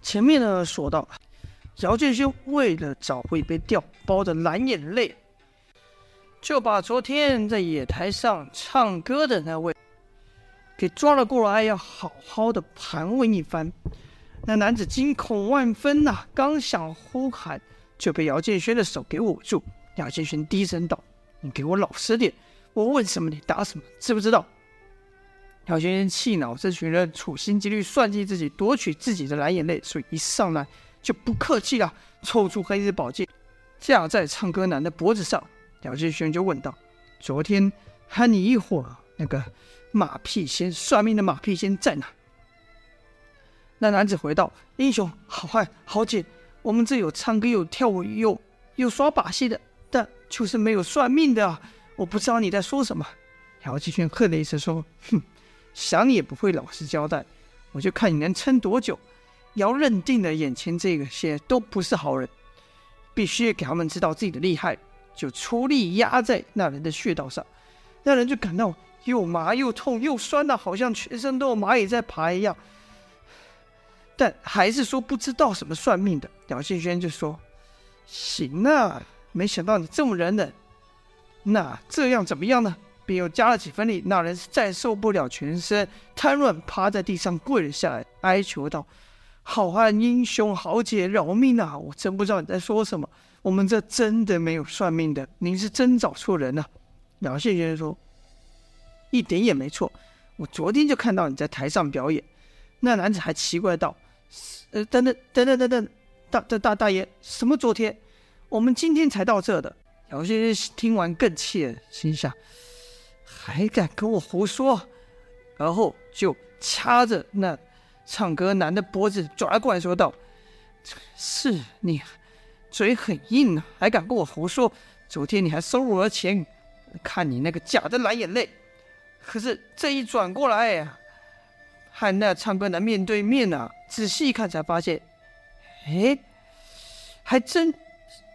前面呢说到，姚建勋为了找回被调包的蓝眼泪，就把昨天在野台上唱歌的那位给抓了过来，要好好的盘问一番。那男子惊恐万分呐、刚想呼喊，就被姚建勋的手给捂住。姚建勋低声道：“你给我老实点，我问什么你答什么，知不知道？”姚建勋气恼这群人处心积虑算计自己，夺取自己的蓝眼泪，所以一上来就不客气了，抽出黑色宝剑架在唱歌男的脖子上。姚建勋就问道：“昨天和你一伙那个马屁仙算命的马屁仙在哪？”那男子回道：“英雄好汉豪杰，我们这有唱歌有跳舞有有耍把戏的，但就是没有算命的啊！我不知道你在说什么。”姚继轩哼了一声说：“哼，想你也不会老实交代，我就看你能撑多久。”姚认定了眼前这个些都不是好人，必须给他们知道自己的厉害，就出力压在那人的穴道上，那人就感到又麻又痛又酸的，好像全身都有蚂蚁在爬一样。但还是说不知道什么算命的。姚建轩就说：“行啊，没想到你这么忍忍。那这样怎么样呢？”便又加了几分力。那人是再受不了，全身瘫软，趴在地上跪了下来，哀求道：“好汉英雄豪杰，饶命啊！我真不知道你在说什么。我们这真的没有算命的，您是真找错人了。”姚先生说：“一点也没错，我昨天就看到你在台上表演。”那男子还奇怪道。呃，等等等等等等，大大大大爷，什么昨天？我们今天才到这的。姚先生听完更气了，心想还敢跟我胡说，然后就掐着那唱歌男的脖子抓过来说道：“是你嘴很硬啊，还敢跟我胡说？昨天你还收我的钱，看你那个假的蓝眼泪。可是这一转过来呀。”和那唱歌男面对面啊，仔细一看才发现，哎，还真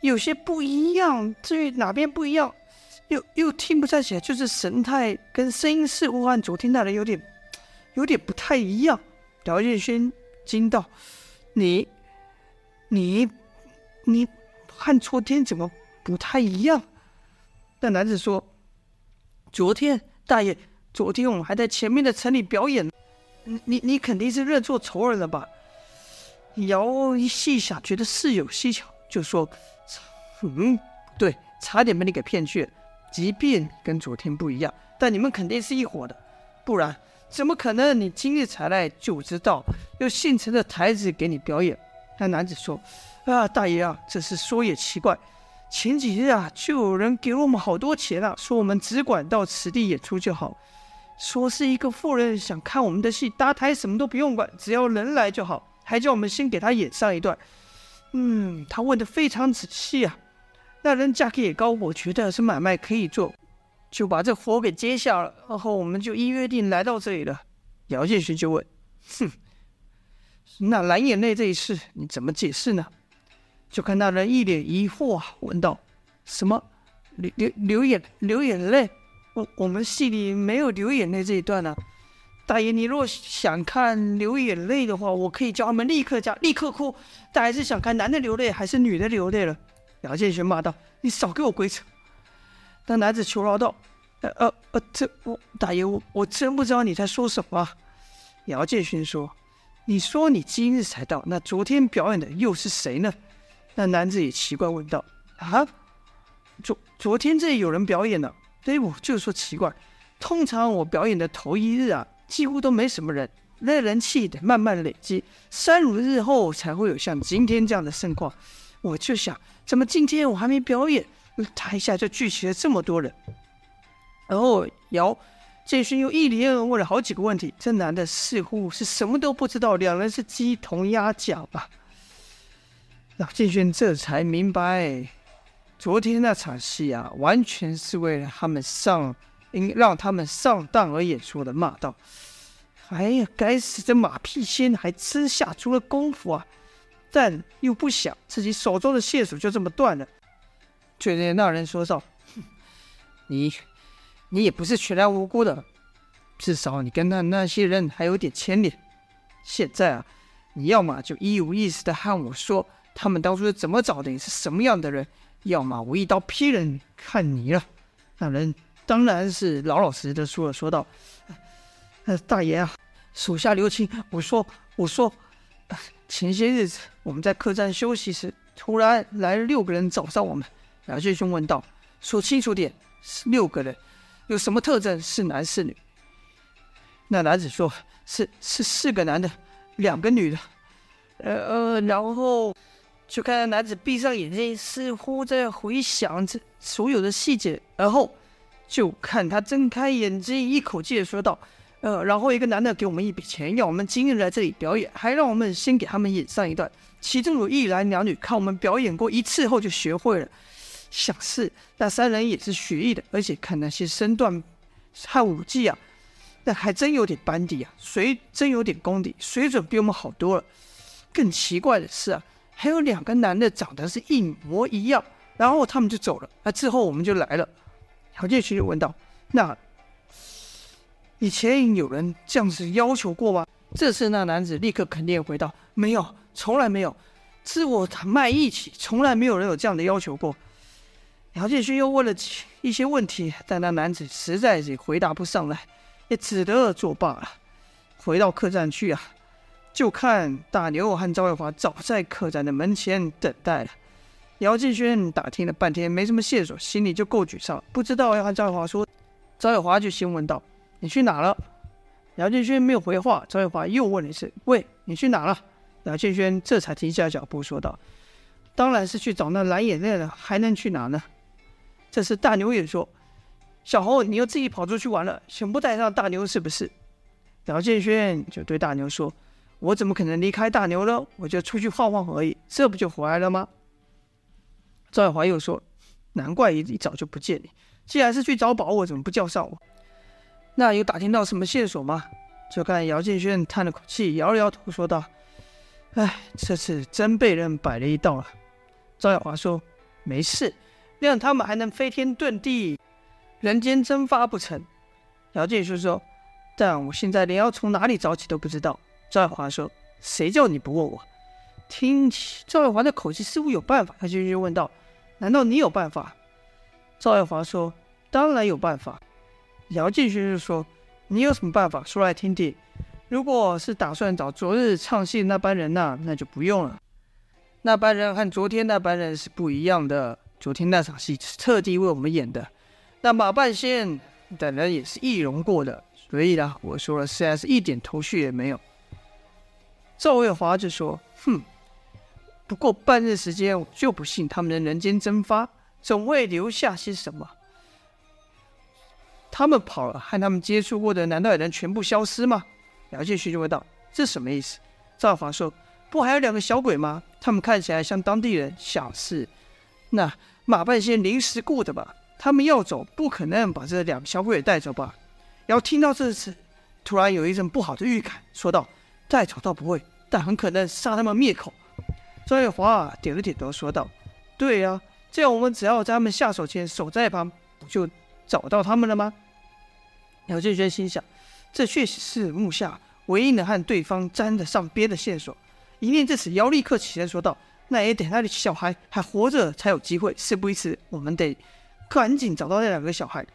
有些不一样。至于哪边不一样，又又听不太起来，就是神态跟声音似乎和昨天那人有点有点不太一样。姚建勋惊道：“你你你和昨天怎么不太一样？”那男子说：“昨天大爷，昨天我们还在前面的城里表演。”你你你肯定是认错仇人了吧？姚一细想，觉得事有蹊跷，就说：“嗯，对，差点被你给骗去了。即便跟昨天不一样，但你们肯定是一伙的，不然怎么可能？你今日才来就知道有现成的台子给你表演？”那男子说：“啊，大爷啊，这事说也奇怪，前几日啊，就有人给我们好多钱啊，说我们只管到此地演出就好。”说是一个富人想看我们的戏，搭台什么都不用管，只要人来就好，还叫我们先给他演上一段。嗯，他问的非常仔细啊。那人价格也高，我觉得是买卖可以做，就把这活给接下了。然后我们就依约定来到这里了。姚建勋就问：“哼，那蓝眼泪这一事你怎么解释呢？”就看那人一脸疑惑啊，问道：“什么？流流流眼流眼泪？”我我们戏里没有流眼泪这一段呢、大爷，你若想看流眼泪的话，我可以叫他们立刻加，立刻哭。大爷是想看男的流泪还是女的流泪了？姚建勋骂道：“你少给我鬼扯！”那男子求饶道：“呃呃呃，这我大爷我我真不知道你在说什么。”姚建勋说：“你说你今日才到，那昨天表演的又是谁呢？”那男子也奇怪问道：“啊，昨昨天这里有人表演了？”对，我就说奇怪，通常我表演的头一日啊，几乎都没什么人，那人气得慢慢累积，三五日后才会有像今天这样的盛况。我就想，怎么今天我还没表演，台下就聚集了这么多人？然后姚建勋又一连问了好几个问题，这男的似乎是什么都不知道，两人是鸡同鸭讲吧？老建勋这才明白。昨天那场戏啊，完全是为了他们上，应让他们上当而演出的。骂道：“哎呀，该死，的马屁仙还真下足了功夫啊！但又不想自己手中的线索就这么断了。”就见那人说道：“你，你也不是全然无辜的，至少你跟那那些人还有点牵连。现在啊，你要么就一五一十的和我说他们当初是怎么找的，你是什么样的人；要么我一刀劈了你，看你了。”那人当然是老老实实的说了，说道：“，大爷啊，属下留情。我说，我说，前些日子我们在客栈休息时，突然来了六个人找上我们。”姚建勋问道：“说清楚点，是六个人，有什么特征？是男是女？”那男子说：“是是四个男的，两个女的。”呃呃，然后就看到男子闭上眼睛，似乎在回想这所有的细节，然后就看他睁开眼睛，一口气说道：“呃，然后一个男的给我们一笔钱，要我们今日来这里表演，还让我们先给他们演上一段。其中有一男两女，看我们表演过一次后就学会了。”想是那三人也是学艺的，而且看那些身段和武技啊，那还真有点班底啊，水真有点功底，水准比我们好多了。更奇怪的是啊，还有两个男的长得是一模一样，然后他们就走了。那之后我们就来了。姚建勋就问道：“那以前有人这样子要求过吗？”这次那男子立刻肯定回道：“没有，从来没有。自我卖艺起，从来没有人有这样的要求过。”姚建勋又问了一些问题，但那男子实在是回答不上来，也只得作罢了。回到客栈去啊，就看大牛和赵月华早在客栈的门前等待了。姚建勋打听了半天，没什么线索，心里就够沮丧，不知道要和赵月华说。赵月华就先问道：“你去哪了？”姚建轩没有回话，赵月华又问了一次：“喂，你去哪了？”姚建轩这才停下脚步，说道：“当然是去找那蓝眼泪了，还能去哪呢？”这时大牛也说：“小猴，你又自己跑出去玩了，想不带上大牛是不是？”姚建轩就对大牛说：“我怎么可能离开大牛呢？我就出去晃晃而已，这不就回来了吗？”赵海华又说：“难怪一一早就不见你，既然是去找宝，我怎么不叫上我？那有打听到什么线索吗？”就看姚建轩叹了口气，摇了摇头，说道：“哎，这次真被人摆了一道了。”赵耀华说：“没事。”让他们还能飞天遁地、人间蒸发不成？姚建勋说：“但我现在连要从哪里找起都不知道。”赵耀华说：“谁叫你不问我？”听起赵耀华的口气似乎有办法，他就又问道：“难道你有办法？”赵耀华说：“当然有办法。”姚建勋就说：“你有什么办法？说来听听。如果是打算找昨日唱戏那班人呢，那就不用了。那班人和昨天那班人是不一样的。”昨天那场戏是特地为我们演的，那马半仙等人也是易容过的，所以呢，我说了实在是一点头绪也没有。赵月华就说：“哼，不过半日时间，我就不信他们的人间蒸发，总会留下些什么。他们跑了，和他们接触过的，难道也能全部消失吗？”姚建勋就问道：“这什么意思？”赵月华说：“不还有两个小鬼吗？他们看起来像当地人，想是那。”马半仙临时雇的吧？他们要走，不可能把这两个小鬼带走吧？然后听到这次，突然有一阵不好的预感，说道：“带走倒不会，但很可能杀他们灭口。”赵月华点了点头，说道：“对呀、这样我们只要在他们下手前守在一旁，不就找到他们了吗？”姚建轩心想：“这确实是目下唯一能和对方沾得上边的线索。”一念至此，姚立刻起身说道。那也得那里小孩还活着才有机会。事不宜迟，我们得赶紧找到那两个小孩。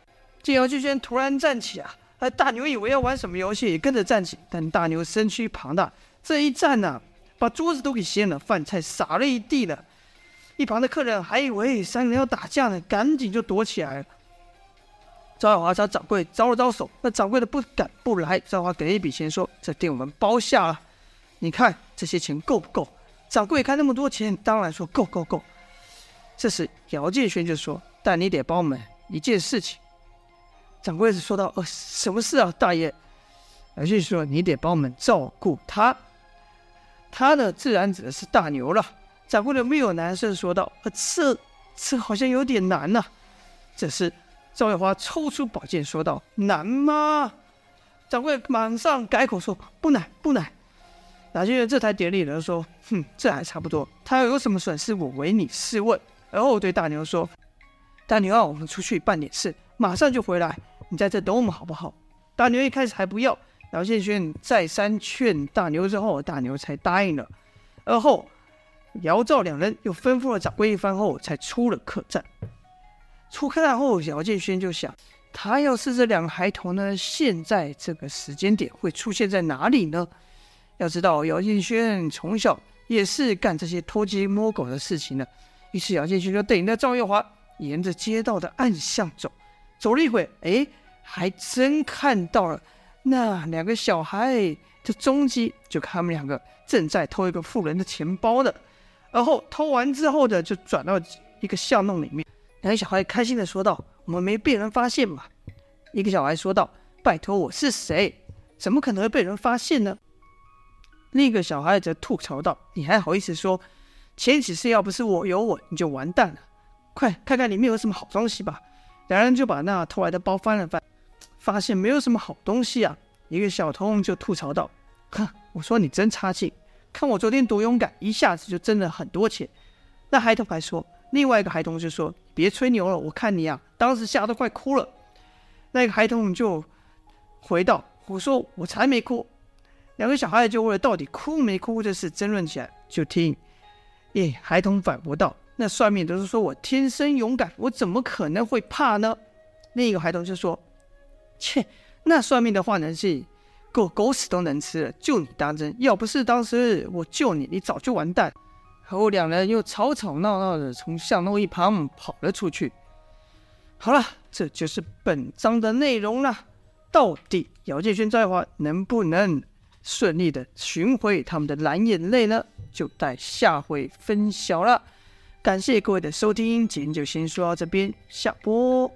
见姚巨轩突然站起啊，而大牛以为要玩什么游戏，也跟着站起。但大牛身躯庞大，这一站呢、把桌子都给掀了，饭菜洒了一地了。一旁的客人还以为三人要打架呢，赶紧就躲起来了。赵小华朝掌柜招了招手，那掌柜的不敢不来。赵小华给了一笔钱，说：“这店我们包下了，你看这些钱够不够？”掌柜看那么多钱，当然说够够够。这时姚建轩就说：“但你得帮我们一件事情。”掌柜子说道：“呃，什么事啊，大爷？”姚建轩说：“你得帮我们照顾他。”他呢，自然指的是大牛了。掌柜的没有难色说道：“呃，这这好像有点难呐、”这时赵月华抽出宝剑说道：“难吗？”掌柜马上改口说：“不难，不难。”姚建轩这才点了说：“哼，这还差不多。他要有什么损失，我唯你是问。”然后对大牛说：“大牛啊，我们出去办点事，马上就回来。你在这等我们好不好？”大牛一开始还不要，姚建轩再三劝大牛之后，大牛才答应了。而后，姚赵两人又吩咐了掌柜一番后，才出了客栈。出客栈后，姚建轩就想，他要是这两个孩童呢，现在这个时间点会出现在哪里呢？要知道，姚建轩从小也是干这些偷鸡摸狗的事情的。于是，姚建轩就带着赵月华沿着街道的暗巷走，走了一会，哎，还真看到了。那两个小孩的踪迹，就看他们两个正在偷一个妇人的钱包的，而后偷完之后的就转到一个巷弄里面。两个小孩开心的说道：“我们没被人发现嘛？”一个小孩说道：“拜托，我是谁？怎么可能会被人发现呢？”另一个小孩则吐槽道：“你还好意思说？前几次要不是我有我，你就完蛋了。快看看里面有什么好东西吧。”两人就把那偷来的包翻了翻。发现没有什么好东西啊！一个小偷就吐槽道：“哼，我说你真差劲，看我昨天多勇敢，一下子就挣了很多钱。”那孩童还说：“另外一个孩童就说，别吹牛了，我看你啊，当时吓得快哭了。”那个孩童就回道：“我说我才没哭。”两个小孩就为了到底哭没哭这事争论起来。就听，耶，孩童反驳道：“那算命都是说我天生勇敢，我怎么可能会怕呢？”另一个孩童就说。切，那算命的话呢是狗狗屎都能吃了，就你当真？要不是当时我救你，你早就完蛋。然后两人又吵吵闹闹的从巷弄一旁跑了出去。好了，这就是本章的内容了。到底姚建勋、在华能不能顺利的寻回他们的蓝眼泪呢？就待下回分晓了。感谢各位的收听，今天就先说到这边，下播。